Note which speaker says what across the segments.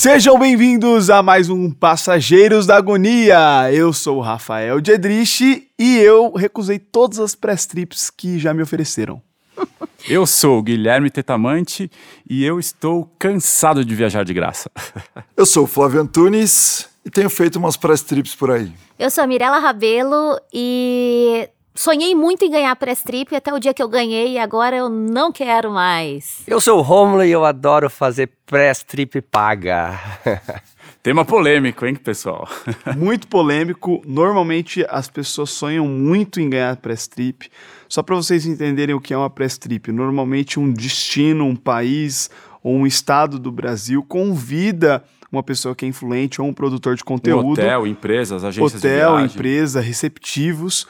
Speaker 1: Sejam bem-vindos a mais um Passageiros da Agonia. Eu sou o Rafael Diedrich e eu recusei todas as press trips que já me ofereceram.
Speaker 2: Eu sou o Guilherme Tetamante e eu estou cansado de viajar de graça.
Speaker 3: Eu sou o Flávio Antunes e tenho feito umas press trips por aí.
Speaker 4: Eu sou a Mirella Rabelo e sonhei muito em ganhar press trip até o dia que eu ganhei e agora eu não quero mais.
Speaker 5: Eu sou o Romulo e eu adoro fazer press trip paga.
Speaker 2: Tema polêmico, hein, pessoal?
Speaker 1: muito polêmico. Normalmente as pessoas sonham muito em ganhar press trip. Só para vocês entenderem o que é uma press trip, normalmente um destino, um país ou um estado do Brasil convida uma pessoa que é influente ou um produtor de conteúdo. Um
Speaker 2: hotel, empresas, agências
Speaker 1: hotel,
Speaker 2: de viagem.
Speaker 1: empresa, receptivos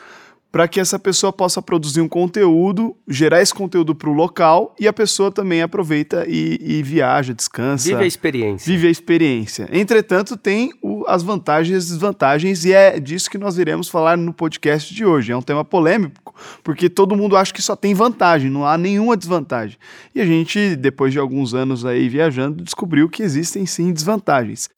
Speaker 1: para que essa pessoa possa produzir um conteúdo, gerar esse conteúdo para o local e a pessoa também aproveita e, e, viaja, descansa.
Speaker 5: Vive a experiência.
Speaker 1: Vive a experiência. Entretanto, tem o, as vantagens e as desvantagens, e é disso que nós iremos falar no podcast de hoje. É um tema polêmico, porque todo mundo acha que só tem vantagem, não há nenhuma desvantagem. E a gente, depois de alguns anos aí viajando, descobriu que existem sim desvantagens.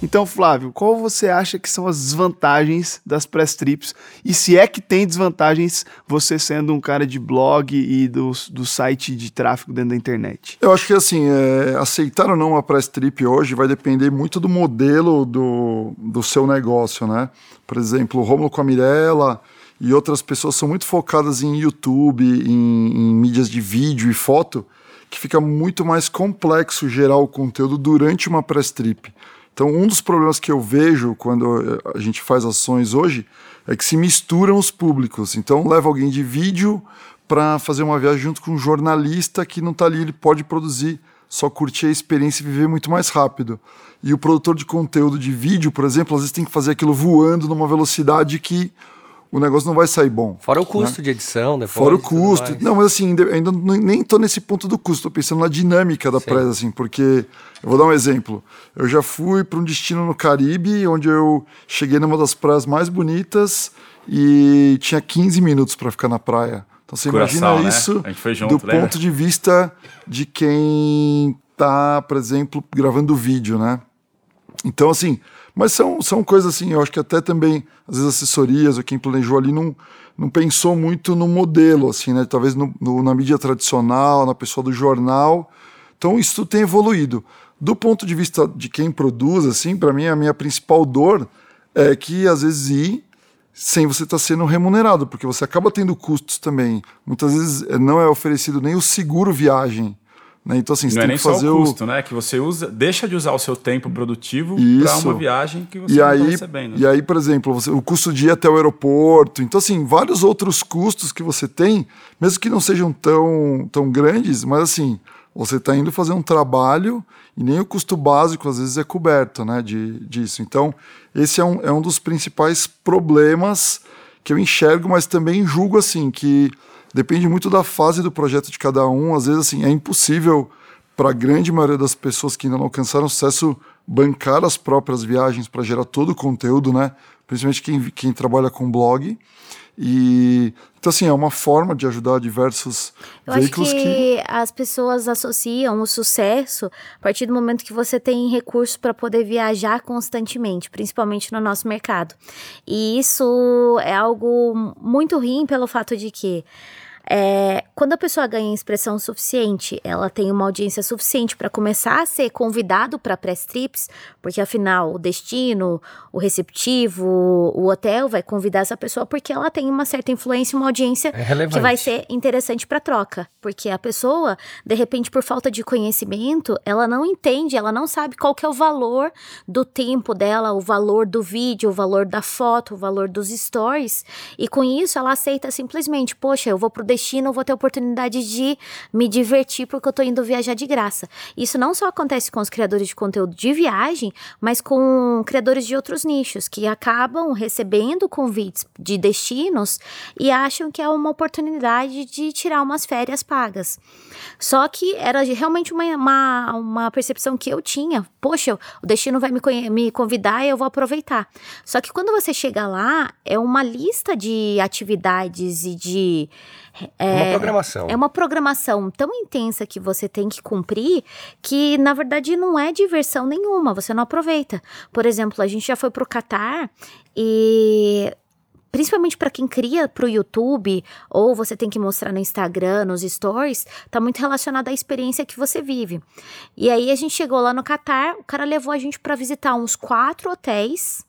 Speaker 1: Então, Flávio, qual você acha que são as desvantagens das press trips? E se é que tem desvantagens você sendo um cara de blog e do, do site de tráfego dentro da internet?
Speaker 3: Eu acho que assim, é, aceitar ou não uma press trip hoje vai depender muito do modelo do, do seu negócio, né? Por exemplo, o Romulo com a Mirella e outras pessoas são muito focadas em YouTube, em, em mídias de vídeo e foto, que fica muito mais complexo gerar o conteúdo durante uma press trip. Então, um dos problemas que eu vejo quando a gente faz ações hoje é que se misturam os públicos. Então, leva alguém de vídeo para fazer uma viagem junto com um jornalista que não está ali, ele pode produzir, só curtir a experiência e viver muito mais rápido. E o produtor de conteúdo de vídeo, por exemplo, às vezes tem que fazer aquilo voando numa velocidade que o negócio não vai sair bom.
Speaker 5: Fora o né? custo né? de edição, depois.
Speaker 3: Fora o custo. Não, mas assim, ainda nem tô nesse ponto do custo, tô pensando na dinâmica da presa, assim, porque eu vou dar um exemplo. Eu já fui para um destino no Caribe, onde eu cheguei numa das praias mais bonitas e tinha 15 minutos para ficar na praia. Então você Curaçao, imagina né? isso junto, do lembra? ponto de vista de quem tá, por exemplo, gravando vídeo, né? Então, assim, mas são, são coisas assim, eu acho que até também, às vezes, assessorias ou quem planejou ali não, não pensou muito no modelo, assim, né? Talvez no, no, na mídia tradicional, na pessoa do jornal. Então, isso tem evoluído. Do ponto de vista de quem produz, assim, para mim, a minha principal dor é que, às vezes, ir sem você estar tá sendo remunerado, porque você acaba tendo custos também. Muitas vezes eh, não é oferecido nem o seguro viagem né? Então, assim,
Speaker 2: você
Speaker 3: não
Speaker 2: é
Speaker 3: tem
Speaker 2: nem
Speaker 3: que fazer
Speaker 2: só o custo, o... né? Que você usa, deixa de usar o seu tempo produtivo para uma viagem que você
Speaker 3: e
Speaker 2: não
Speaker 3: aí,
Speaker 2: está recebendo.
Speaker 3: E aí, por exemplo, você, o custo de ir até o aeroporto. Então, assim, vários outros custos que você tem, mesmo que não sejam tão, tão grandes, mas assim, você está indo fazer um trabalho e nem o custo básico, às vezes, é coberto né, de, disso. Então, esse é um, é um dos principais problemas que eu enxergo, mas também julgo assim que depende muito da fase do projeto de cada um. Às vezes, assim, é impossível para a grande maioria das pessoas que ainda não alcançaram sucesso bancar as próprias viagens para gerar todo o conteúdo, né? Principalmente quem, quem trabalha com blog. E então assim, é uma forma de ajudar diversos
Speaker 4: Eu
Speaker 3: veículos
Speaker 4: acho que,
Speaker 3: que,
Speaker 4: as pessoas associam o sucesso a partir do momento que você tem recursos para poder viajar constantemente, principalmente no nosso mercado. E isso é algo muito ruim pelo fato de que é, quando a pessoa ganha expressão suficiente, ela tem uma audiência suficiente para começar a ser convidado para press trips, porque afinal o destino, o receptivo, o hotel vai convidar essa pessoa porque ela tem uma certa influência, uma audiência
Speaker 5: é
Speaker 4: que vai ser interessante para troca, porque a pessoa, de repente, por falta de conhecimento, ela não entende, ela não sabe qual que é o valor do tempo dela, o valor do vídeo, o valor da foto, o valor dos stories, e com isso ela aceita simplesmente, poxa, eu vou pro destino destino, vou ter oportunidade de me divertir porque eu tô indo viajar de graça. Isso não só acontece com os criadores de conteúdo de viagem, mas com criadores de outros nichos que acabam recebendo convites de destinos e acham que é uma oportunidade de tirar umas férias pagas. Só que era realmente uma, uma, uma percepção que eu tinha. Poxa, o destino vai me, me convidar e eu vou aproveitar. Só que quando você chega lá, é uma lista de atividades e de
Speaker 6: É uma programação.
Speaker 4: É uma programação tão intensa que você tem que cumprir que, na verdade, não é diversão nenhuma, você não aproveita. Por exemplo, a gente já foi pro Catar e principalmente para quem cria para o YouTube ou você tem que mostrar no Instagram, nos stories, tá muito relacionado à experiência que você vive. E aí a gente chegou lá no Catar, o cara levou a gente para visitar uns quatro hotéis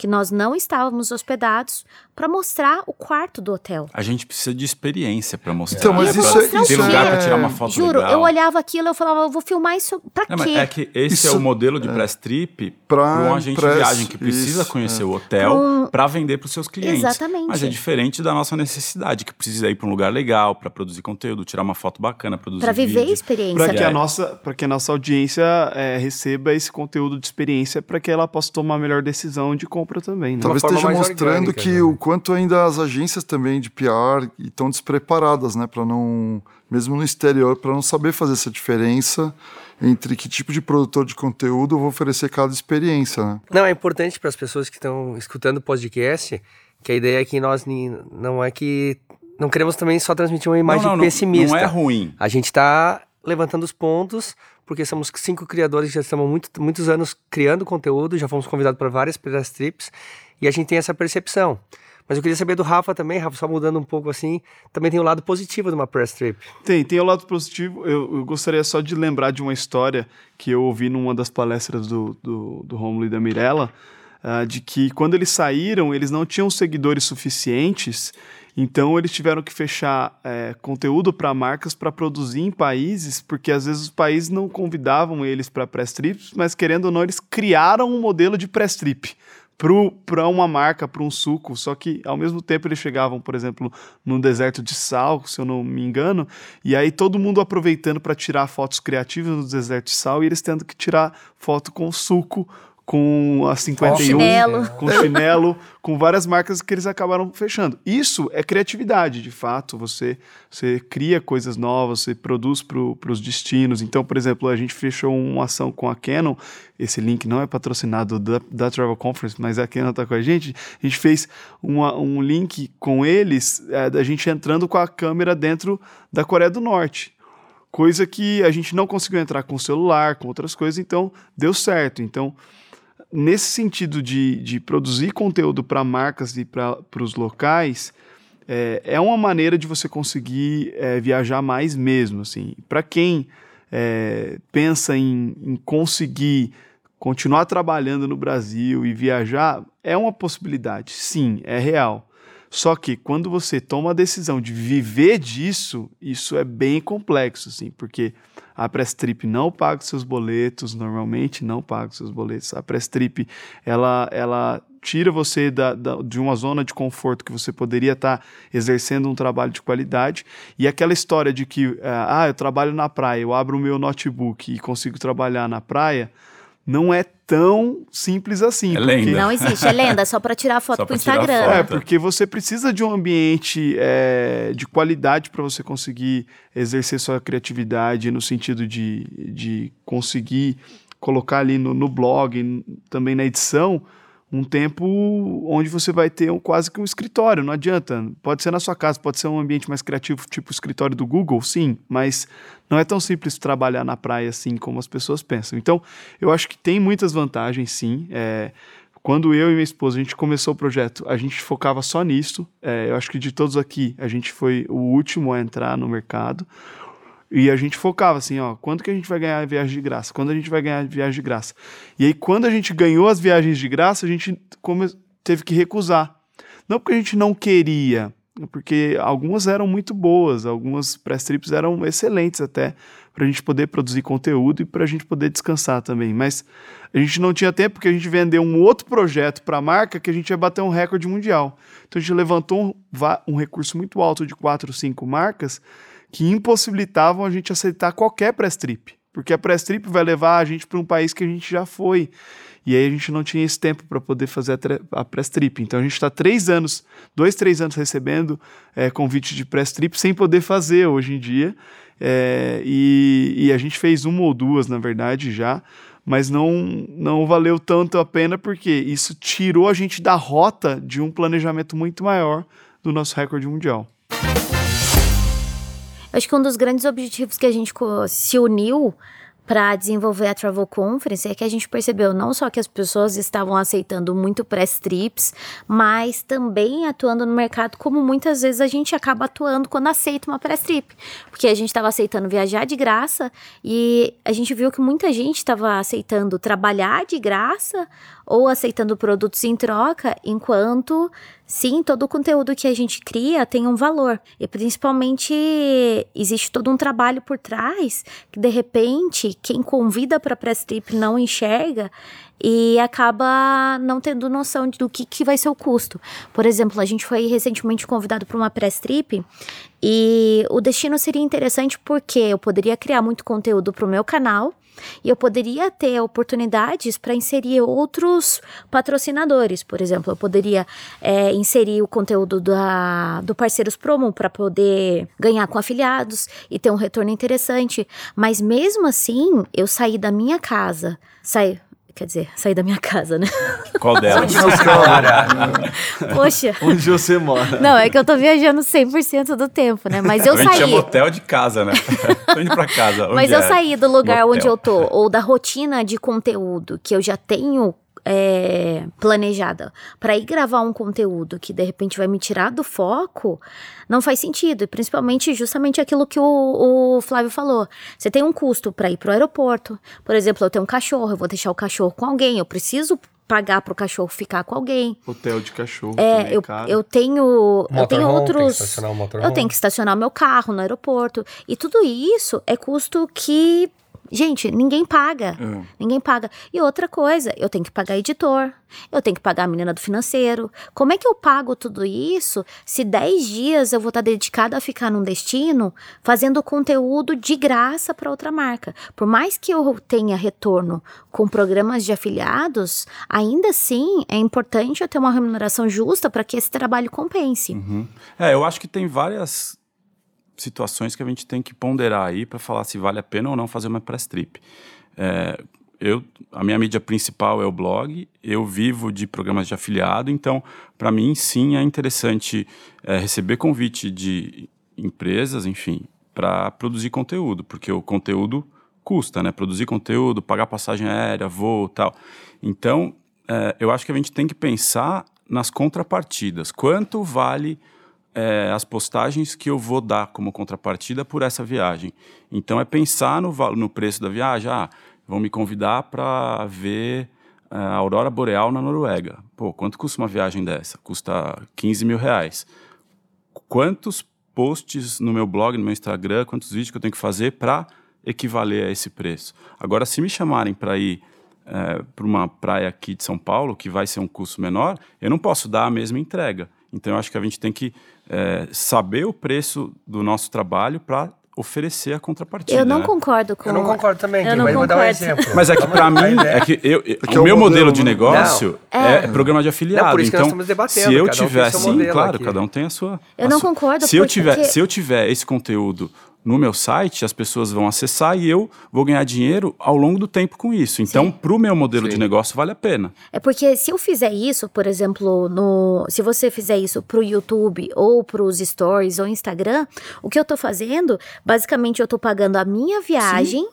Speaker 4: que nós não estávamos hospedados para mostrar o quarto do hotel.
Speaker 2: A gente precisa de experiência para mostrar.
Speaker 3: Então, mas isso
Speaker 2: Pra-
Speaker 3: é-
Speaker 2: Tem
Speaker 3: isso
Speaker 2: lugar
Speaker 3: é-
Speaker 2: para tirar uma foto
Speaker 4: Juro,
Speaker 2: legal.
Speaker 4: eu olhava aquilo eu falava, eu vou filmar isso pra
Speaker 2: Não, mas
Speaker 4: quê?
Speaker 2: é que esse
Speaker 3: Isso-
Speaker 2: é o modelo de press trip
Speaker 3: Pra
Speaker 2: para um agente
Speaker 3: press,
Speaker 2: de viagem que precisa
Speaker 3: isso,
Speaker 2: conhecer
Speaker 3: é.
Speaker 2: o hotel para vender para os seus clientes.
Speaker 4: Exatamente.
Speaker 2: Mas é diferente da nossa necessidade, que precisa ir para um lugar legal para produzir conteúdo, tirar uma foto bacana, produzir
Speaker 4: Pra viver a
Speaker 2: vídeo.
Speaker 4: experiência.
Speaker 1: Para que,
Speaker 2: É.
Speaker 1: a nossa, pra que a nossa audiência é, receba esse conteúdo de experiência para que ela possa tomar a melhor decisão de compra também. Né?
Speaker 3: Talvez esteja mostrando
Speaker 6: orgânica,
Speaker 3: que
Speaker 6: né?
Speaker 3: o quanto ainda as agências também de PR estão despreparadas, né, para não, mesmo no exterior, para não saber fazer essa diferença entre que tipo de produtor de conteúdo eu vou oferecer cada experiência, né?
Speaker 6: Não, é importante para as pessoas que estão escutando o podcast que a ideia é que nós não é que não queremos também só transmitir uma imagem
Speaker 2: não, não, não-
Speaker 6: pessimista.
Speaker 2: Não é ruim.
Speaker 6: A gente está levantando os pontos porque somos cinco criadores que já estamos muito, muitos anos criando conteúdo, já fomos convidados para várias press trips e a gente tem essa percepção. Mas eu queria saber do Rafa também, Rafa, só mudando um pouco assim, também tem o lado positivo de uma press trip.
Speaker 1: Tem, tem o lado positivo. Eu, eu gostaria só de lembrar de uma história que eu ouvi numa das palestras do, do, do Romulo e da Mirella, ah, de que quando eles saíram, eles não tinham seguidores suficientes, então eles tiveram que fechar eh, conteúdo para marcas para produzir em países, porque às vezes os países não convidavam eles para press trips, mas querendo ou não, eles criaram um modelo de press trip para uma marca, para um suco, só que ao mesmo tempo eles chegavam, por exemplo, no deserto de sal, se eu não me engano, e aí todo mundo aproveitando para tirar fotos criativas no deserto de sal e eles tendo que tirar foto com suco, com a 51,
Speaker 4: Chinelo.
Speaker 1: com chinelo, com várias marcas que eles acabaram fechando. Isso é criatividade, de fato. Você, você cria coisas novas, você produz para os destinos. Então, por exemplo, a gente fechou uma ação com a Canon. Esse link não é patrocinado da, da Travel Conference, mas a Canon está com a gente. A gente fez uma, um link com eles, é, da gente entrando com a câmera dentro da Coreia do Norte coisa que a gente não conseguiu entrar com o celular, com outras coisas, então deu certo. Então, nesse sentido de, de produzir conteúdo para marcas e para os locais, é, é uma maneira de você conseguir é, viajar mais mesmo. Assim. Para quem é, pensa em, em conseguir continuar trabalhando no Brasil e viajar, é uma possibilidade, sim, é real. Só que quando você toma a decisão de viver disso, isso é bem complexo, assim, porque a Press Trip não paga seus boletos, normalmente não paga seus boletos. A Press Trip, ela, ela tira você da, da- de uma zona de conforto que você poderia estar exercendo um trabalho de qualidade. E aquela história de que, ah, eu trabalho na praia, eu abro o meu notebook e consigo trabalhar na praia, não é tão simples assim.
Speaker 2: É
Speaker 1: porque-
Speaker 2: lenda.
Speaker 4: Não existe, é lenda, só pra tirar foto
Speaker 2: pra tirar
Speaker 4: Instagram.
Speaker 2: foto.
Speaker 1: É, porque você precisa de um ambiente é, de qualidade para você conseguir exercer sua criatividade no sentido de, de conseguir colocar ali no, no blog, também na edição, um tempo onde você vai ter um, quase que um escritório, não adianta. Pode ser na sua casa, pode ser um ambiente mais criativo, tipo o escritório do Google, sim, mas não é tão simples trabalhar na praia assim como as pessoas pensam. Então, eu acho que tem muitas vantagens, sim. É, quando eu e minha esposa a gente começou o projeto, a gente focava só nisso. É, eu acho que de todos aqui, a gente foi o último a entrar no mercado. E a gente focava assim, ó, quando que a gente vai ganhar viagem de graça? Quando a gente vai ganhar viagem de graça? E aí, quando a gente ganhou as viagens de graça, a gente teve que recusar. Não porque a gente não queria, porque algumas eram muito boas, algumas press trips eram excelentes até, para a gente poder produzir conteúdo e para a gente poder descansar também. Mas a gente não tinha tempo porque a gente vendeu um outro projeto para a marca que a gente ia bater um recorde mundial. Então a gente levantou um, um recurso muito alto de quatro, cinco marcas que impossibilitavam a gente aceitar qualquer press trip. Porque a press trip vai levar a gente para um país que a gente já foi. E aí a gente não tinha esse tempo para poder fazer a, a press trip. Então a gente está três anos, dois, três anos recebendo é, convite de press trip sem poder fazer hoje em dia. É, e, e a gente fez uma ou duas, na verdade, já. Mas não, não valeu tanto a pena porque isso tirou a gente da rota de um planejamento muito maior do nosso recorde mundial.
Speaker 4: Acho que um dos grandes objetivos que a gente se uniu para desenvolver a Travel Conference é que a gente percebeu não só que as pessoas estavam aceitando muito press trips, mas também atuando no mercado como muitas vezes a gente acaba atuando quando aceita uma press trip, porque a gente estava aceitando viajar de graça e a gente viu que muita gente estava aceitando trabalhar de graça ou aceitando produtos em troca, enquanto sim, todo o conteúdo que a gente cria tem um valor. E principalmente existe todo um trabalho por trás que de repente quem convida para press trip não enxerga e acaba não tendo noção do que, que vai ser o custo. Por exemplo, a gente foi recentemente convidado para uma press trip e o destino seria interessante porque eu poderia criar muito conteúdo para o meu canal e eu poderia ter oportunidades para inserir outros patrocinadores. Por exemplo, eu poderia é, inserir o conteúdo da, do Parceiros Promo para poder ganhar com afiliados e ter um retorno interessante. Mas mesmo assim, eu saí da minha casa, saí. Quer dizer, saí da minha casa, né?
Speaker 2: Qual delas?
Speaker 4: Poxa.
Speaker 1: Onde você mora?
Speaker 4: Não, é que eu tô viajando 100% do tempo, né? Mas eu
Speaker 2: a gente
Speaker 4: saí.
Speaker 2: chama hotel de casa, né? Tô indo pra casa.
Speaker 4: Mas
Speaker 2: Onde
Speaker 4: eu
Speaker 2: é?
Speaker 4: saí do lugar
Speaker 2: Motel.
Speaker 4: onde eu tô, ou da rotina de conteúdo que eu já tenho é, planejada para ir gravar um conteúdo que de repente vai me tirar do foco, não faz sentido. E principalmente justamente aquilo que o, o Flávio falou. Você tem um custo para ir pro aeroporto. Por exemplo, eu tenho um cachorro, eu vou deixar o cachorro com alguém, eu preciso pagar pro cachorro ficar com alguém.
Speaker 1: Hotel de cachorro. também
Speaker 4: É, eu, eu tenho. eu tenho
Speaker 6: que
Speaker 4: outros.
Speaker 6: estacionar o
Speaker 4: eu tenho que estacionar meu carro no aeroporto. E tudo isso é custo que. Gente, ninguém paga.
Speaker 1: É.
Speaker 4: Ninguém paga. E outra coisa, eu tenho que pagar editor, eu tenho que pagar a menina do financeiro. Como é que eu pago tudo isso se 10 dias eu vou estar dedicada a ficar num destino fazendo conteúdo de graça para outra marca? Por mais que eu tenha retorno com programas de afiliados, ainda assim é importante eu ter uma remuneração justa para que esse trabalho compense.
Speaker 2: É, eu acho que tem várias situações que a gente tem que ponderar aí para falar se vale a pena ou não fazer uma press trip. É, eu, a minha mídia principal é o blog, eu vivo de programas de afiliado, então, para mim, sim, é interessante é, receber convite de empresas, enfim, para produzir conteúdo, porque o conteúdo custa, né? Produzir conteúdo, pagar passagem aérea, voo tal. Então, é, eu acho que a gente tem que pensar nas contrapartidas. Quanto vale é, as postagens que eu vou dar como contrapartida por essa viagem. Então é pensar no, no preço da viagem. Ah, vão me convidar para ver é, a aurora boreal na Noruega. Pô, quanto custa uma viagem dessa? Custa 15 mil reais. Quantos posts no meu blog, no meu Instagram, quantos vídeos que eu tenho que fazer para equivaler a esse preço? Agora, se me chamarem para ir para uma praia aqui de São Paulo, que vai ser um custo menor, eu não posso dar a mesma entrega. Então, eu acho que a gente tem que é, saber o preço do nosso trabalho para oferecer a contrapartida.
Speaker 4: Eu não
Speaker 2: né?
Speaker 4: concordo com
Speaker 6: Eu não concordo também,
Speaker 4: Eu não
Speaker 6: mas vou dar um
Speaker 4: concordo.
Speaker 6: exemplo.
Speaker 2: Mas é que para mim, é que eu,
Speaker 3: Porque
Speaker 2: o
Speaker 3: é o
Speaker 2: meu modelo,
Speaker 3: modelo,
Speaker 2: de negócio é,
Speaker 4: É.
Speaker 2: programa de afiliado.
Speaker 6: Não, por isso que
Speaker 2: então,
Speaker 6: nós estamos debatendo,
Speaker 2: se eu
Speaker 6: cada um tem
Speaker 2: tiver,
Speaker 6: seu
Speaker 2: sim, claro,
Speaker 6: aqui.
Speaker 2: cada um tem a sua.
Speaker 4: Eu
Speaker 2: a
Speaker 4: não
Speaker 2: sua-
Speaker 4: concordo,
Speaker 2: Se eu
Speaker 4: porque-
Speaker 2: tiver, se eu tiver esse conteúdo no meu site, as pessoas vão acessar e eu vou ganhar dinheiro ao longo do tempo com isso. Então, para o meu modelo de negócio, vale a pena.
Speaker 4: É porque se eu fizer isso, por exemplo, no, se você fizer isso pro YouTube ou pros stories ou Instagram, o que eu tô fazendo, basicamente eu tô pagando a minha viagem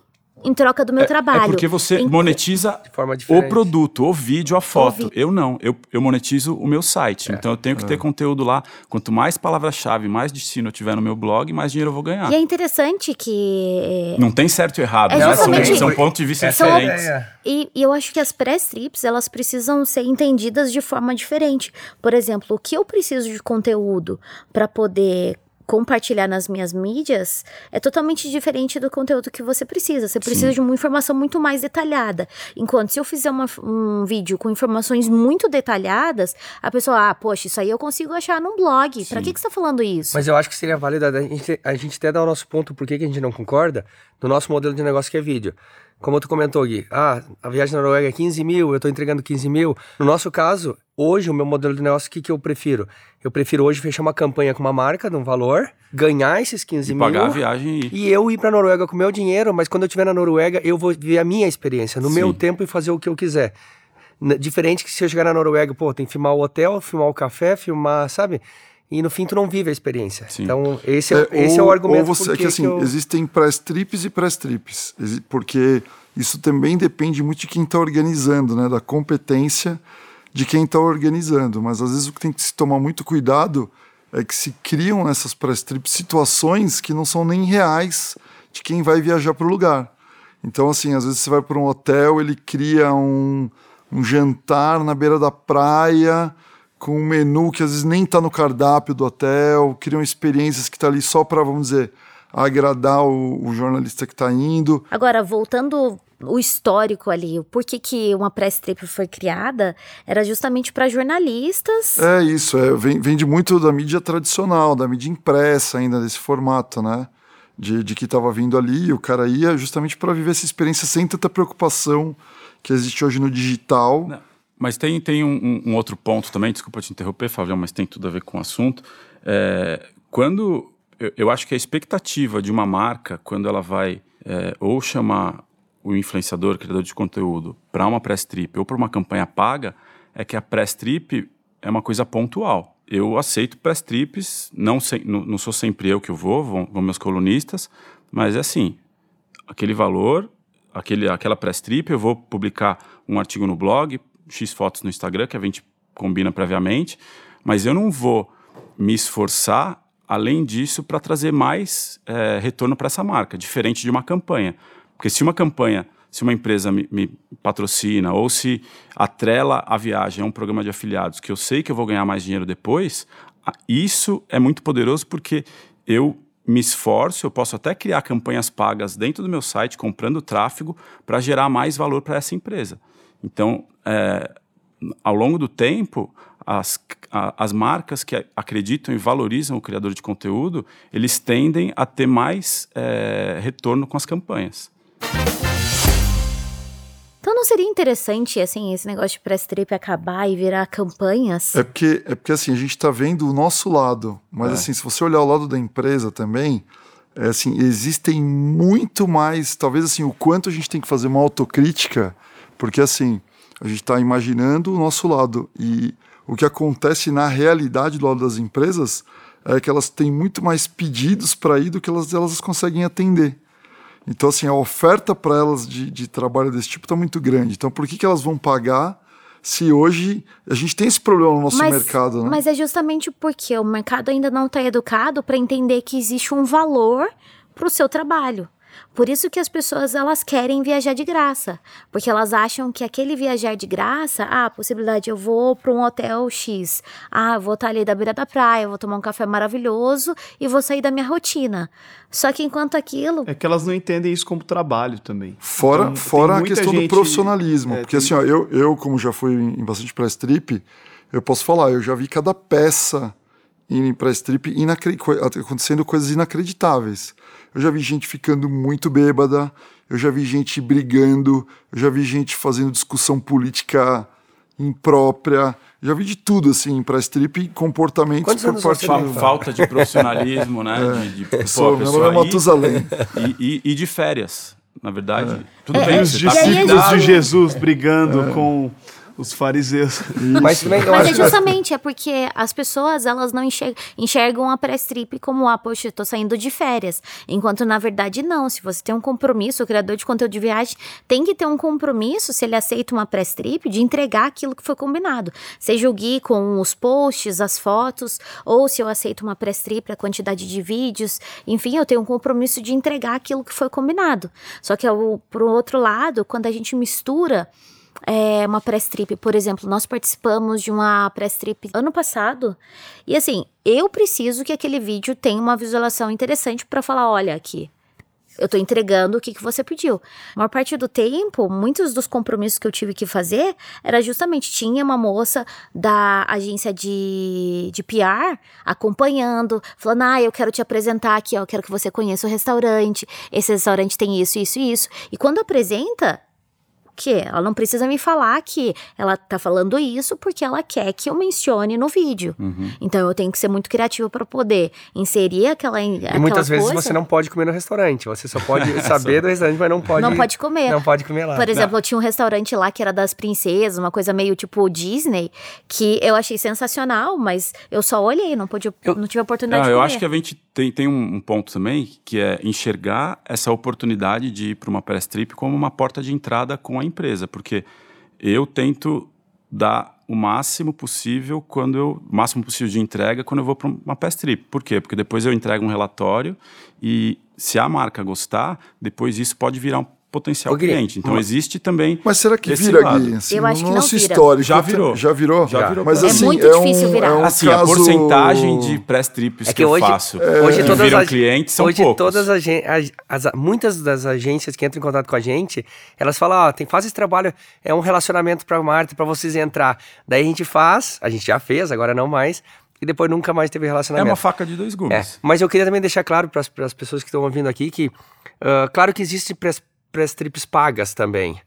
Speaker 4: em troca do meu trabalho.
Speaker 2: É porque você
Speaker 4: Em-
Speaker 2: monetiza
Speaker 6: forma
Speaker 2: o produto, o vídeo, a foto.
Speaker 4: vídeo.
Speaker 2: Eu não, eu, eu monetizo o meu site. Então eu tenho que ter conteúdo lá. Quanto mais palavra-chave, mais destino eu tiver no meu blog, mais dinheiro eu vou ganhar.
Speaker 4: E é interessante que
Speaker 2: Não tem certo e errado,
Speaker 4: É
Speaker 2: né? São,
Speaker 4: justamente-
Speaker 2: são pontos de vista
Speaker 6: Essa é
Speaker 2: diferentes.
Speaker 4: E, e eu acho que as pré-strips, elas precisam ser entendidas de forma diferente. Por exemplo, o que eu preciso de conteúdo para poder compartilhar nas minhas mídias é totalmente diferente do conteúdo que você precisa. Você precisa de uma informação muito mais detalhada. Enquanto se eu fizer uma- um vídeo com informações muito detalhadas, a pessoa, ah, poxa, isso aí eu consigo achar num blog. Pra que, que você tá falando isso?
Speaker 6: Mas eu acho que seria válido a gente, a gente até dar o nosso ponto por que que a gente não concorda no nosso modelo de negócio que é vídeo. Como tu comentou, Gui, ah, a viagem na Noruega é 15 mil, eu tô entregando 15 mil. No nosso caso, hoje, o meu modelo de negócio, o que, que eu prefiro? Eu prefiro hoje fechar uma campanha com uma marca de um valor, ganhar esses 15
Speaker 2: E
Speaker 6: mil.
Speaker 2: pagar a viagem e.
Speaker 6: E eu ir pra Noruega com meu dinheiro, mas quando eu estiver na Noruega, eu vou ver a minha experiência, no
Speaker 2: Sim.
Speaker 6: meu tempo e fazer o que eu quiser. Diferente que se eu chegar na Noruega, pô, tem que filmar o hotel, filmar o café, filmar, sabe? e no fim tu não vive a experiência.
Speaker 2: Sim.
Speaker 6: Então, esse é,
Speaker 3: É,
Speaker 6: esse
Speaker 3: ou,
Speaker 6: é o argumento
Speaker 3: Ou você, é que assim,
Speaker 6: eu...
Speaker 3: existem press trips e press trips, porque isso também depende muito de quem está organizando, né? Da competência de quem está organizando. Mas às vezes o que tem que se tomar muito cuidado é que se criam nessas press trips situações que não são nem reais de quem vai viajar para o lugar. Então, assim, às vezes você vai para um hotel, ele cria um, um jantar na beira da praia com um menu que às vezes nem está no cardápio do hotel, criam experiências que está ali só para, vamos dizer, agradar o, o jornalista que está indo.
Speaker 4: Agora, voltando o histórico ali, o porquê que uma press trip foi criada, era justamente para jornalistas.
Speaker 3: É isso, é, vem, vem de muito da mídia tradicional, da mídia impressa ainda, desse formato, né? De, de que estava vindo ali, o cara ia justamente para viver essa experiência sem tanta preocupação que existe hoje no digital.
Speaker 2: Não, Mas tem, tem um, um- outro ponto também, desculpa te interromper, Fabião, mas tem tudo a ver com o assunto. É, quando eu, eu acho que a expectativa de uma marca, quando ela vai é, ou chamar o influenciador, criador de conteúdo, para uma press trip ou para uma campanha paga, é que a press trip é uma coisa pontual. Eu aceito press trips, não, não, não sou sempre eu que eu vou, vão, vão meus colunistas, mas é assim, aquele valor, aquele, aquela press trip, eu vou publicar um artigo no blog, X fotos no Instagram, que a gente combina previamente, mas eu não vou me esforçar, além disso, para trazer mais eh, retorno para essa marca, diferente de uma campanha. Porque se uma campanha, se uma empresa me, me patrocina, ou se atrela a viagem a um programa de afiliados, que eu sei que eu vou ganhar mais dinheiro depois, isso é muito poderoso porque eu me esforço, eu posso até criar campanhas pagas dentro do meu site, comprando tráfego, para gerar mais valor para essa empresa. Então, é, ao longo do tempo, as, a- as marcas que acreditam e valorizam o criador de conteúdo, eles tendem a ter mais é, retorno com as campanhas.
Speaker 4: Então não seria interessante, assim, esse negócio de press trip acabar e virar campanhas?
Speaker 3: É porque, é porque assim, a gente está vendo o nosso lado. Mas
Speaker 2: É.
Speaker 3: assim, se você olhar o lado da empresa também, é assim, existem muito mais, talvez assim, o quanto a gente tem que fazer uma autocrítica, porque assim, a gente está imaginando o nosso lado. E o que acontece na realidade do lado das empresas é que elas têm muito mais pedidos para ir do que elas, elas conseguem atender. Então, assim, a oferta para elas de, de trabalho desse tipo está muito grande. Então, por que, que elas vão pagar se hoje a gente tem esse problema no nosso mercado, né?
Speaker 4: mas é justamente porque o mercado ainda não está educado para entender que existe um valor para o seu trabalho. Por isso que as pessoas elas querem viajar de graça, porque elas acham que aquele viajar de graça, ah, a possibilidade eu vou para um hotel X, ah, vou estar ali da beira da praia, vou tomar um café maravilhoso e vou sair da minha rotina. Só que enquanto aquilo
Speaker 1: É que elas não entendem isso como trabalho também.
Speaker 3: Fora,
Speaker 1: Então,
Speaker 3: fora a questão
Speaker 1: gente-
Speaker 3: do profissionalismo.
Speaker 1: é,
Speaker 3: porque
Speaker 1: tem-
Speaker 3: assim, ó, eu, eu, como já fui em bastante press trip, eu posso falar, eu já vi cada peça em press trip inacre- co- acontecendo coisas inacreditáveis. Eu já vi gente ficando muito bêbada, eu já vi gente brigando, eu já vi gente fazendo discussão política imprópria, já vi de tudo assim em press trip e comportamentos
Speaker 6: Quantos
Speaker 3: por
Speaker 6: anos
Speaker 3: parte do-
Speaker 2: falta de profissionalismo, né? De, de, pô,
Speaker 3: Eu sou, meu nome é Matusalém.
Speaker 2: e, e- e de férias. Na verdade, tudo
Speaker 4: É,
Speaker 2: bem.
Speaker 4: é,
Speaker 1: Os
Speaker 2: você tá
Speaker 1: discípulos
Speaker 2: convidado.
Speaker 1: de Jesus brigando com os fariseus.
Speaker 6: Mas também eu
Speaker 4: Mas é justamente, é porque as pessoas, elas não enxergam, enxergam a press trip como, ah, poxa, eu tô saindo de férias. Enquanto, na verdade, não. Se você tem um compromisso, o criador de conteúdo de viagem tem que ter um compromisso, se ele aceita uma press trip, de entregar aquilo que foi combinado. Seja o Gui com os posts, as fotos, ou se eu aceito uma press trip, a quantidade de vídeos. Enfim, eu tenho um compromisso de entregar aquilo que foi combinado. Só que, ao- pro outro lado, quando a gente mistura é, uma press trip, por exemplo, nós participamos de uma press trip ano passado e assim, eu preciso que aquele vídeo tenha uma visualização interessante para falar, olha aqui, eu tô entregando o que, que você pediu. A maior parte do tempo, muitos dos compromissos que eu tive que fazer era justamente, tinha uma moça da agência de, de PR acompanhando, falando, ah, eu quero te apresentar aqui, ó, eu quero que você conheça o restaurante, esse restaurante tem isso, isso e isso. E quando apresenta, quê? Ela não precisa me falar que ela tá falando isso porque ela quer que eu mencione no vídeo.
Speaker 2: Uhum.
Speaker 4: Então eu tenho que ser muito criativa para poder inserir aquela
Speaker 6: E
Speaker 4: aquela
Speaker 6: muitas vezes
Speaker 4: coisa.
Speaker 6: você não pode comer no restaurante. Você só pode saber do restaurante, mas não pode.
Speaker 4: Não pode comer.
Speaker 6: Não pode comer lá.
Speaker 4: Por exemplo, eu tinha um restaurante lá que era das princesas, uma coisa meio tipo Disney, que eu achei sensacional, mas eu só olhei, não pude, não tive a oportunidade
Speaker 2: Ah,
Speaker 4: de
Speaker 2: eu
Speaker 4: comer.
Speaker 2: acho que a gente tem, tem um, um ponto também, que é enxergar essa oportunidade de ir para uma press trip como uma porta de entrada com a empresa, porque eu tento dar o máximo possível quando eu o máximo possível de entrega quando eu vou para uma press trip. Por quê? Porque depois eu entrego um relatório e se a marca gostar, depois isso pode virar um potencial
Speaker 6: Ô, Gui,
Speaker 2: cliente. Então existe também
Speaker 3: Mas será que vira,
Speaker 2: lado.
Speaker 3: Gui? Assim,
Speaker 4: Eu acho
Speaker 3: no
Speaker 4: que não
Speaker 3: nosso
Speaker 4: vira.
Speaker 3: histórico.
Speaker 2: Já virou.
Speaker 3: Já virou?
Speaker 2: Já virou.
Speaker 3: Mas
Speaker 2: É
Speaker 3: assim,
Speaker 4: muito
Speaker 3: é
Speaker 4: difícil
Speaker 3: um,
Speaker 4: virar.
Speaker 3: É um
Speaker 2: Assim, a
Speaker 3: caso...
Speaker 2: porcentagem de press trips
Speaker 6: É
Speaker 2: que,
Speaker 6: que hoje,
Speaker 2: eu faço
Speaker 6: hoje
Speaker 2: que
Speaker 6: todas
Speaker 2: viram
Speaker 6: as,
Speaker 2: clientes são
Speaker 6: hoje
Speaker 2: poucos.
Speaker 6: todas as, as- as- muitas das agências que entram em contato com a gente, elas falam, ó, tem faz esse trabalho, é um relacionamento para Marta, para vocês entrar. Daí a gente faz, a gente já fez, agora não mais, e depois nunca mais teve
Speaker 2: É
Speaker 6: relacionamento.
Speaker 2: uma faca de dois
Speaker 6: É,
Speaker 2: gumes.
Speaker 6: mas eu queria também deixar claro para as pessoas que estão ouvindo aqui que, ah, claro que existem press, press trips pagas também,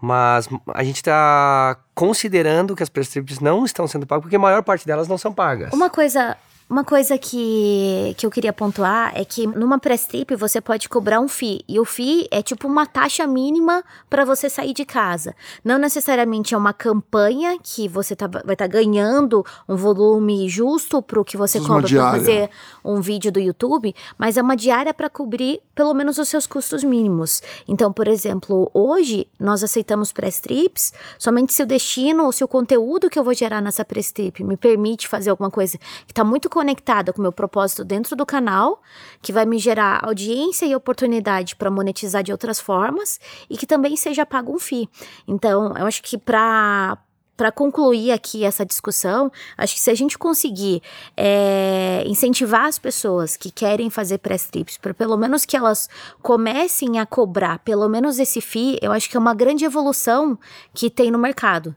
Speaker 6: mas a gente está considerando que as press trips não estão sendo pagas, porque a maior parte delas não são pagas.
Speaker 4: Uma coisa, uma coisa que, que eu queria pontuar é que numa press trip você pode cobrar um FII. E o FII é tipo uma taxa mínima para você sair de casa. Não necessariamente é uma campanha que você tá, vai estar ganhando um volume justo pro que você
Speaker 3: é
Speaker 4: cobra para fazer um vídeo do YouTube, mas é uma diária para cobrir pelo menos os seus custos mínimos. Então, por exemplo, hoje nós aceitamos press trips somente se o destino ou se o conteúdo que eu vou gerar nessa press trip me permite fazer alguma coisa que está muito conectada com o meu propósito dentro do canal, que vai me gerar audiência e oportunidade para monetizar de outras formas e que também seja pago um FII. Então, eu acho que para para concluir aqui essa discussão, acho que se a gente conseguir é, incentivar as pessoas que querem fazer press trips, para pelo menos que elas comecem a cobrar pelo menos esse FII, eu acho que é uma grande evolução que tem no mercado.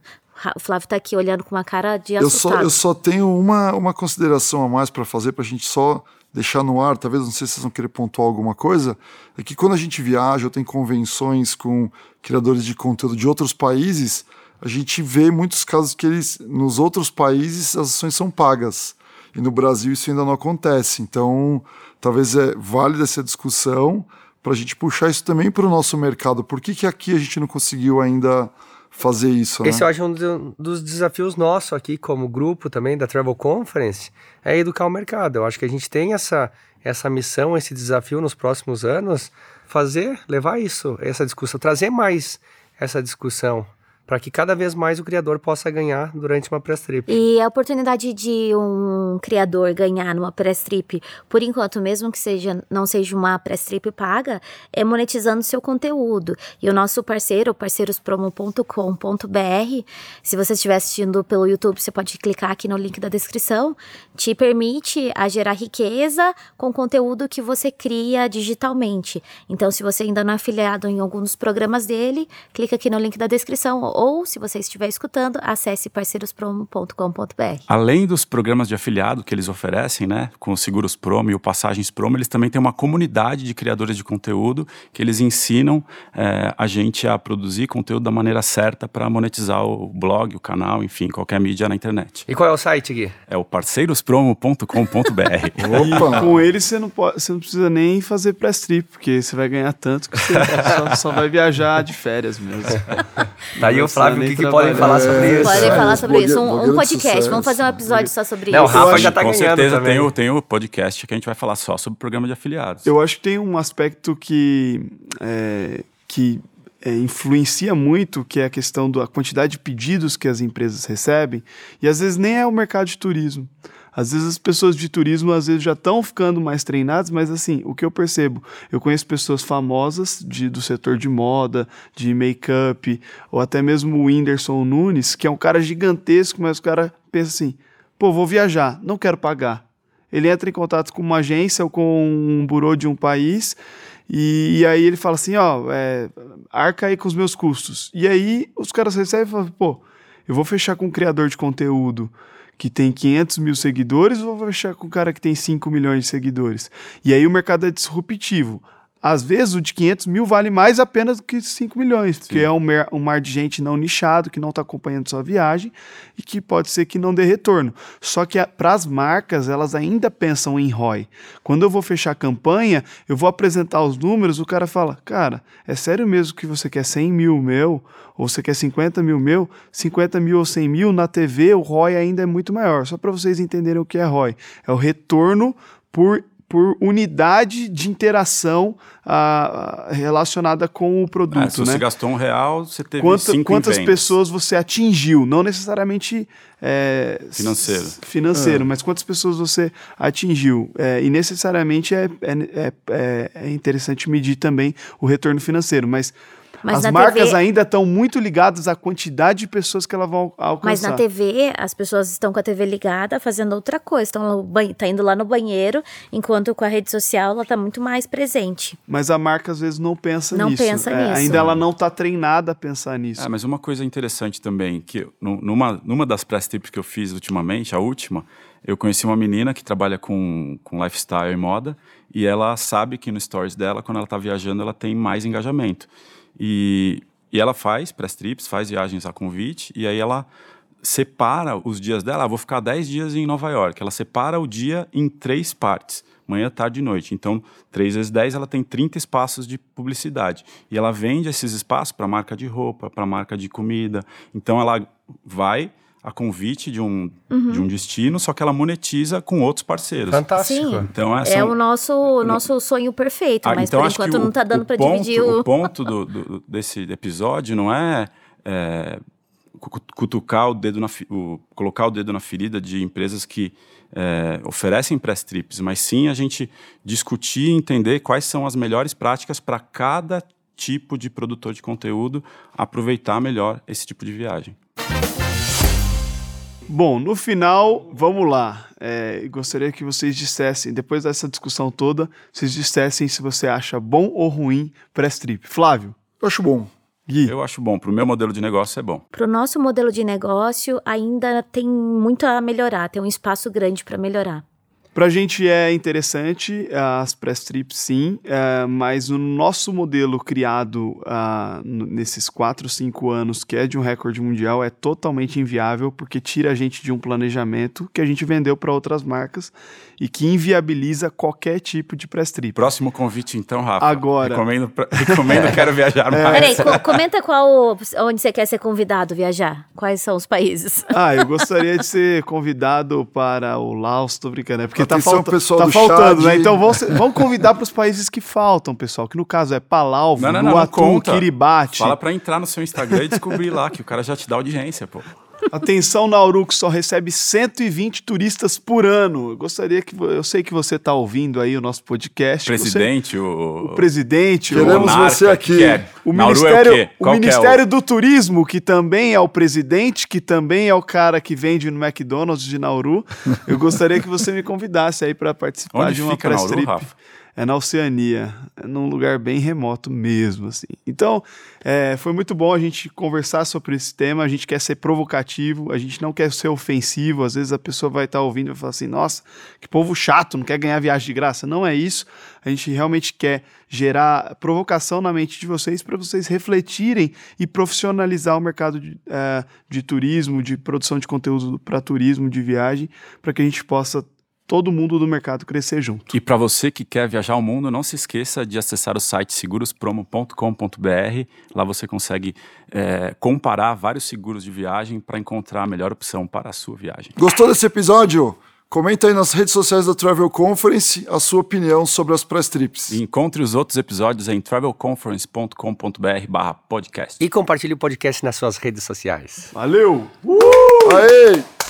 Speaker 4: O Flávio tá aqui olhando com uma cara de
Speaker 3: Eu
Speaker 4: assustado.
Speaker 3: só, eu só tenho uma, uma consideração a mais para fazer, para a gente só deixar no ar, talvez, não sei se vocês vão querer pontuar alguma coisa, é que quando a gente viaja ou tem convenções com criadores de conteúdo de outros países, a gente vê muitos casos que eles, nos outros países, as ações são pagas. E no Brasil isso ainda não acontece. Então, talvez é válida essa discussão para a gente puxar isso também para o nosso mercado. Por que, que aqui a gente não conseguiu ainda fazer isso?
Speaker 6: Esse
Speaker 3: né?
Speaker 6: eu acho um do- dos desafios nossos aqui, como grupo também da Travel Conference, é educar o mercado. Eu acho que a gente tem essa, essa missão, esse desafio nos próximos anos, fazer, levar isso, essa discussão, trazer mais essa discussão, para que cada vez mais o criador possa ganhar durante uma press trip.
Speaker 4: E a oportunidade de um criador ganhar numa press trip, por enquanto, mesmo que seja não seja uma press trip paga, é monetizando seu conteúdo. E o nosso parceiro, parceirospromo.com.br, se você estiver assistindo pelo YouTube, você pode clicar aqui no link da descrição, te permite a gerar riqueza com conteúdo que você cria digitalmente. Então, se você ainda não é afiliado em algum dos programas dele, clica aqui no link da descrição ou, se você estiver escutando, acesse parceirospromo.com.br.
Speaker 2: Além dos programas de afiliado que eles oferecem, né, com o Seguros Promo e o Passagens Promo, eles também têm uma comunidade de criadores de conteúdo que eles ensinam eh, a gente a produzir conteúdo da maneira certa para monetizar o blog, o canal, enfim, qualquer mídia na internet.
Speaker 6: E qual é o site, Gui?
Speaker 2: É o parceirospromo.com.br.
Speaker 3: Opa!
Speaker 1: Com ele você não, pode, você não precisa nem fazer press trip, porque você vai ganhar tanto que você só, só vai viajar de férias mesmo.
Speaker 6: Tá aí o Flávio, o que, que podem falar sobre isso?
Speaker 4: Podem falar sobre isso. Um, um podcast.
Speaker 3: sucesso.
Speaker 4: Vamos fazer um episódio só sobre
Speaker 6: Não, o
Speaker 4: isso.
Speaker 6: Rafa já tá
Speaker 2: com
Speaker 6: ganhando
Speaker 2: certeza
Speaker 6: também.
Speaker 2: tem o, tem o podcast que a gente vai falar só sobre o programa de afiliados.
Speaker 1: Eu acho que tem um aspecto que, é, que é, influencia muito, que é a questão da quantidade de pedidos que as empresas recebem, e às vezes nem é o mercado de turismo. Às vezes as pessoas de turismo às vezes já estão ficando mais treinadas, mas assim, o que eu percebo, eu conheço pessoas famosas de, do setor de moda, de make-up, ou até mesmo o Whindersson Nunes, que é um cara gigantesco, mas o cara pensa assim, pô, vou viajar, não quero pagar. Ele entra em contato com uma agência ou com um burô de um país e, e aí ele fala assim, ó, é, arca aí com os meus custos. E aí os caras recebem e falam, pô, eu vou fechar com um criador de conteúdo que tem 500 mil seguidores ou vou fechar com um cara que tem 5 milhões de seguidores? E aí o mercado é disruptivo. Às vezes o de 500 mil vale mais a pena do que 5 milhões, porque é um mar, um mar de gente não nichado, que não está acompanhando sua viagem e que pode ser que não dê retorno. Só que para as marcas, elas ainda pensam em ROI. Quando eu vou fechar a campanha, eu vou apresentar os números, o cara fala, cara, é sério mesmo que você quer 100 mil meu, ou você quer 50 mil meu? 50 mil ou 100 mil, na TV o ROI ainda é muito maior. Só para vocês entenderem o que é ROI. É o retorno por por unidade de interação ah, relacionada com o produto.
Speaker 2: É, se você
Speaker 1: né?
Speaker 2: gastou um real, você teve
Speaker 1: Quanta,
Speaker 2: cinco
Speaker 1: quantas pessoas você atingiu, não necessariamente é,
Speaker 2: Financeiro.
Speaker 1: financeiro, mas quantas pessoas você atingiu. É, e necessariamente é, é, é, é interessante medir também o retorno financeiro, mas,
Speaker 4: Mas
Speaker 1: as marcas
Speaker 4: TV
Speaker 1: ainda estão muito ligadas à quantidade de pessoas que elas vão alcançar.
Speaker 4: Mas na TV, as pessoas estão com a TV ligada fazendo outra coisa. Estão tá indo lá no banheiro, enquanto com a rede social ela tá muito mais presente.
Speaker 1: Mas a marca às vezes não pensa
Speaker 4: Não
Speaker 1: nisso.
Speaker 4: pensa
Speaker 1: É,
Speaker 4: nisso.
Speaker 1: Ainda ela não está treinada a pensar nisso.
Speaker 2: É, mas uma coisa interessante também, que nu- numa, numa das press trips que eu fiz ultimamente, a última, eu conheci uma menina que trabalha com, com lifestyle e moda, e ela sabe que no stories dela, quando ela está viajando, ela tem mais engajamento. E, e ela faz press trips, faz viagens a convite, e aí ela separa os dias dela. Ah, vou ficar 10 dias em Nova York. Ela separa o dia em três partes. Manhã, tarde e noite. Então, 3 vezes 10, ela tem 30 espaços de publicidade. E ela vende esses espaços para marca de roupa, para marca de comida. Então, ela vai a convite de um, de um destino, só que ela monetiza com outros parceiros.
Speaker 6: Fantástico.
Speaker 4: Sim.
Speaker 2: Então, essa
Speaker 4: É o nosso, o nosso sonho perfeito,
Speaker 2: ah,
Speaker 4: mas
Speaker 2: então
Speaker 4: por
Speaker 2: acho que
Speaker 4: enquanto
Speaker 2: o-
Speaker 4: não tá dando
Speaker 2: o
Speaker 4: para
Speaker 2: ponto-
Speaker 4: dividir o.
Speaker 2: O ponto do, do- desse episódio não é, é, cu- cutucar o dedo na fi- o- colocar o dedo na ferida de empresas que é, oferecem press trips, mas sim a gente discutir e entender quais são as melhores práticas para cada tipo de produtor de conteúdo aproveitar melhor esse tipo de viagem.
Speaker 1: Bom, no final, vamos lá. É, gostaria que vocês dissessem, depois dessa discussão toda, vocês dissessem se você acha bom ou ruim press trip. Flávio,
Speaker 3: Eu acho bom.
Speaker 1: Gui,
Speaker 2: Eu acho bom, para o meu modelo de negócio é bom.
Speaker 4: Para o nosso modelo de negócio, ainda tem muito a melhorar, tem um espaço grande para melhorar.
Speaker 1: Pra gente é interessante as press trips, sim, é, mas o nosso modelo criado ah, n- nesses 4, 5 anos, que é de um recorde mundial, é totalmente inviável porque tira a gente de um planejamento que a gente vendeu para outras marcas e que inviabiliza qualquer tipo de press trip.
Speaker 2: Próximo convite, então, Rafa.
Speaker 1: Agora.
Speaker 2: Recomendo, recomendo quero viajar mais.
Speaker 4: Peraí, co- comenta qual, onde você quer ser convidado viajar. Quais são os países?
Speaker 1: Ah, eu gostaria de ser convidado para o Laos, tô brincando, é porque tá, falta,
Speaker 3: pessoal
Speaker 1: tá
Speaker 3: do
Speaker 1: faltando,
Speaker 3: chat.
Speaker 1: né? Então vamos, vamos convidar para os países que faltam, pessoal, que no caso é Palau, Vanuatu,
Speaker 2: conta.
Speaker 1: Kiribati.
Speaker 2: Fala pra entrar no seu Instagram e descobrir lá, que o cara já te dá audiência, pô.
Speaker 1: Atenção, Nauru, que só recebe 120 turistas por ano. Eu gostaria que. Eu sei que você está ouvindo aí o nosso podcast. Você-
Speaker 2: Presidente, o...
Speaker 1: o presidente, o-
Speaker 3: Queremos
Speaker 2: monarca,
Speaker 3: você aqui.
Speaker 2: que é-
Speaker 1: o
Speaker 2: Nauru
Speaker 1: Ministério,
Speaker 2: é o quê?
Speaker 1: o
Speaker 2: que é
Speaker 1: Ministério do Turismo, que também é o presidente, que também é o cara que vende no McDonald's de Nauru. Eu gostaria que você me convidasse aí para participar
Speaker 2: Onde
Speaker 1: de uma
Speaker 2: fica
Speaker 1: press
Speaker 2: Nauru,
Speaker 1: trip.
Speaker 2: Rafa?
Speaker 1: É na Oceania, é num lugar bem remoto mesmo, assim. Então, é, foi muito bom a gente conversar sobre esse tema. A gente quer ser provocativo, a gente não quer ser ofensivo. Às vezes a pessoa vai estar ouvindo e vai falar assim: nossa, que povo chato, não quer ganhar viagem de graça. Não é isso. A gente realmente quer gerar provocação na mente de vocês para vocês refletirem e profissionalizar o mercado de, é, de turismo, de produção de conteúdo para turismo, de viagem, para que a gente possa todo mundo do mercado crescer junto.
Speaker 2: E para você que quer viajar ao mundo, não se esqueça de acessar o site segurospromo.com.br. Lá você consegue é, comparar vários seguros de viagem para encontrar a melhor opção para a sua viagem.
Speaker 3: Gostou desse episódio? Comenta aí nas redes sociais da Travel Conference a sua opinião sobre as press trips.
Speaker 2: E encontre os outros episódios em travelconference.com.br barra podcast.
Speaker 6: E compartilhe o podcast nas suas redes sociais.
Speaker 1: Valeu!
Speaker 3: Aê!